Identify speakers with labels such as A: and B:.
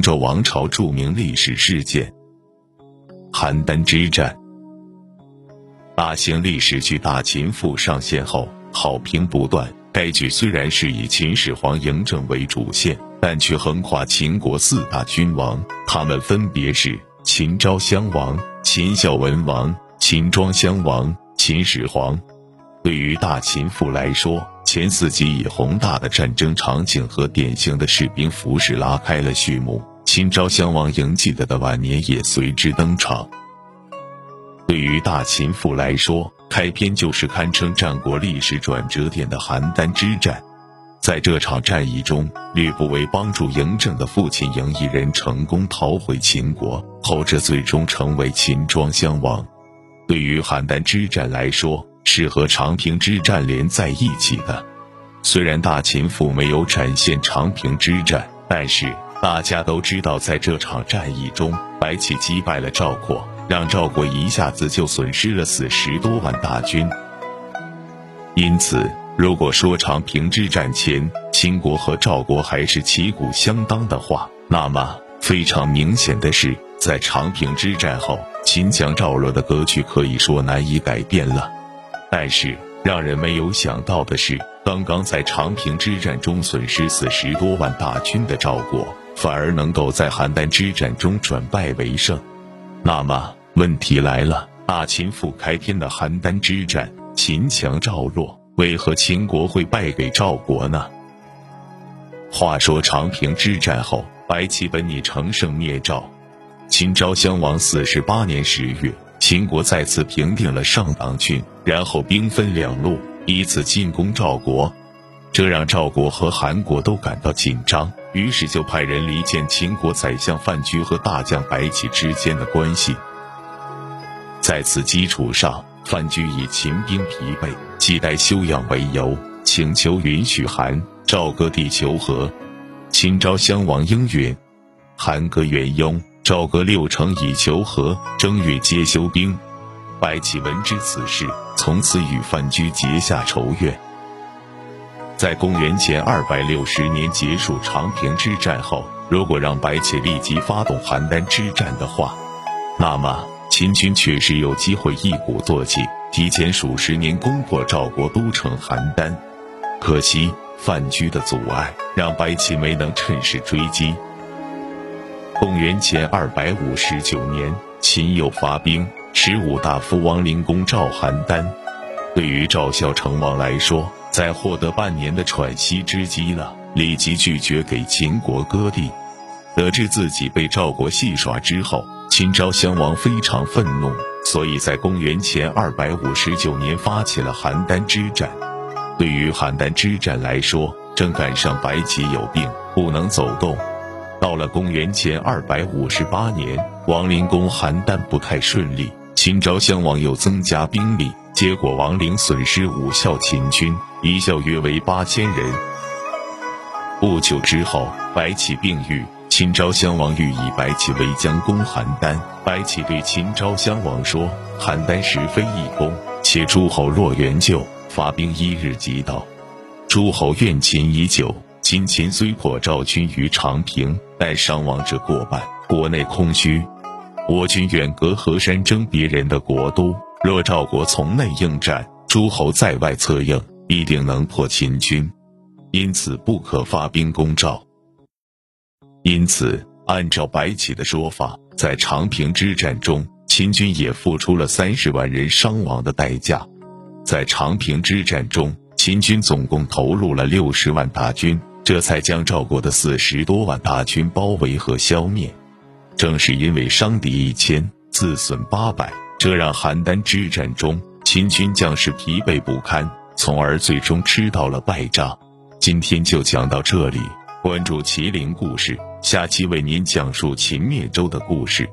A: 周王朝著名历史事件——邯郸之战。大型历史剧《大秦赋》上线后，好评不断。该剧虽然是以秦始皇嬴政为主线，但却横跨秦国四大君王，他们分别是秦昭襄王、秦孝文王、秦庄襄王、秦始皇。对于《大秦赋》来说，前四集以宏大的战争场景和典型的士兵服饰拉开了序幕，秦昭襄王嬴稷的晚年也随之登场。对于大秦赋来说，开篇就是堪称战国历史转折点的邯郸之战。在这场战役中，吕不韦帮助嬴政的父亲嬴异人成功逃回秦国，后者最终成为秦庄襄王。对于邯郸之战来说，是和长平之战连在一起的。虽然大秦赋没有展现长平之战，但是大家都知道，在这场战役中，白起击败了赵括。让赵国一下子就损失了四十多万大军。因此，如果说长平之战前秦国和赵国还是旗鼓相当的话，那么非常明显的是，在长平之战后，秦强赵弱的格局可以说难以改变了。但是，让人没有想到的是，刚刚在长平之战中损失四十多万大军的赵国，反而能够在邯郸之战中转败为胜。那么，问题来了，大秦复开篇的邯郸之战，秦强赵弱，为何秦国会败给赵国呢？话说长平之战后，白起本拟乘胜灭赵，秦昭襄王四十八年十月，秦国再次平定了上党郡，然后兵分两路，依次进攻赵国，这让赵国和韩国都感到紧张，于是就派人离间秦国宰相范雎和大将白起之间的关系。在此基础上，范雎以秦兵疲惫、亟待休养为由，请求允许韩、赵各地求和。秦昭襄王应允，韩各愿拥，赵各六城以求和，正月皆休兵。白起闻知此事，从此与范雎结下仇怨。在公元前二百六十年结束长平之战后，如果让白起立即发动邯郸之战的话，那么。秦军确实有机会一鼓作气，提前数十年攻破赵国都城邯郸。可惜范雎的阻碍，让白起没能趁势追击。公元前二百五十九年，秦又发兵，十五大夫王陵攻赵邯郸。对于赵孝成王来说，在获得半年的喘息之机了，立即拒绝给秦国割地。得知自己被赵国戏耍之后，秦昭襄王非常愤怒，所以在公元前二百五十九年发起了邯郸之战。对于邯郸之战来说，正赶上白起有病不能走动。到了公元前二百五十八年，王陵攻邯郸不太顺利，秦昭襄王又增加兵力，结果王陵损失五校秦军，一校约为八千人。不久之后，白起病愈。秦昭襄王欲以白起为将攻邯郸，白起对秦昭襄王说：“邯郸实非易攻，且诸侯若援救，发兵一日即到。诸侯怨秦已久，秦秦虽破赵军于长平，但伤亡者过半，国内空虚。我军远隔河山，争别人的国都。若赵国从内应战，诸侯在外策应，必定能破秦军。因此不可发兵攻赵。”因此，按照白起的说法，在长平之战中，秦军也付出了三十万人伤亡的代价。在长平之战中，秦军总共投入了六十万大军，这才将赵国的四十多万大军包围和消灭。正是因为伤敌一千，自损八百，这让邯郸之战中秦军将士疲惫不堪，从而最终吃到了败仗。今天就讲到这里，关注麒麟故事。下期为您讲述秦灭周的故事。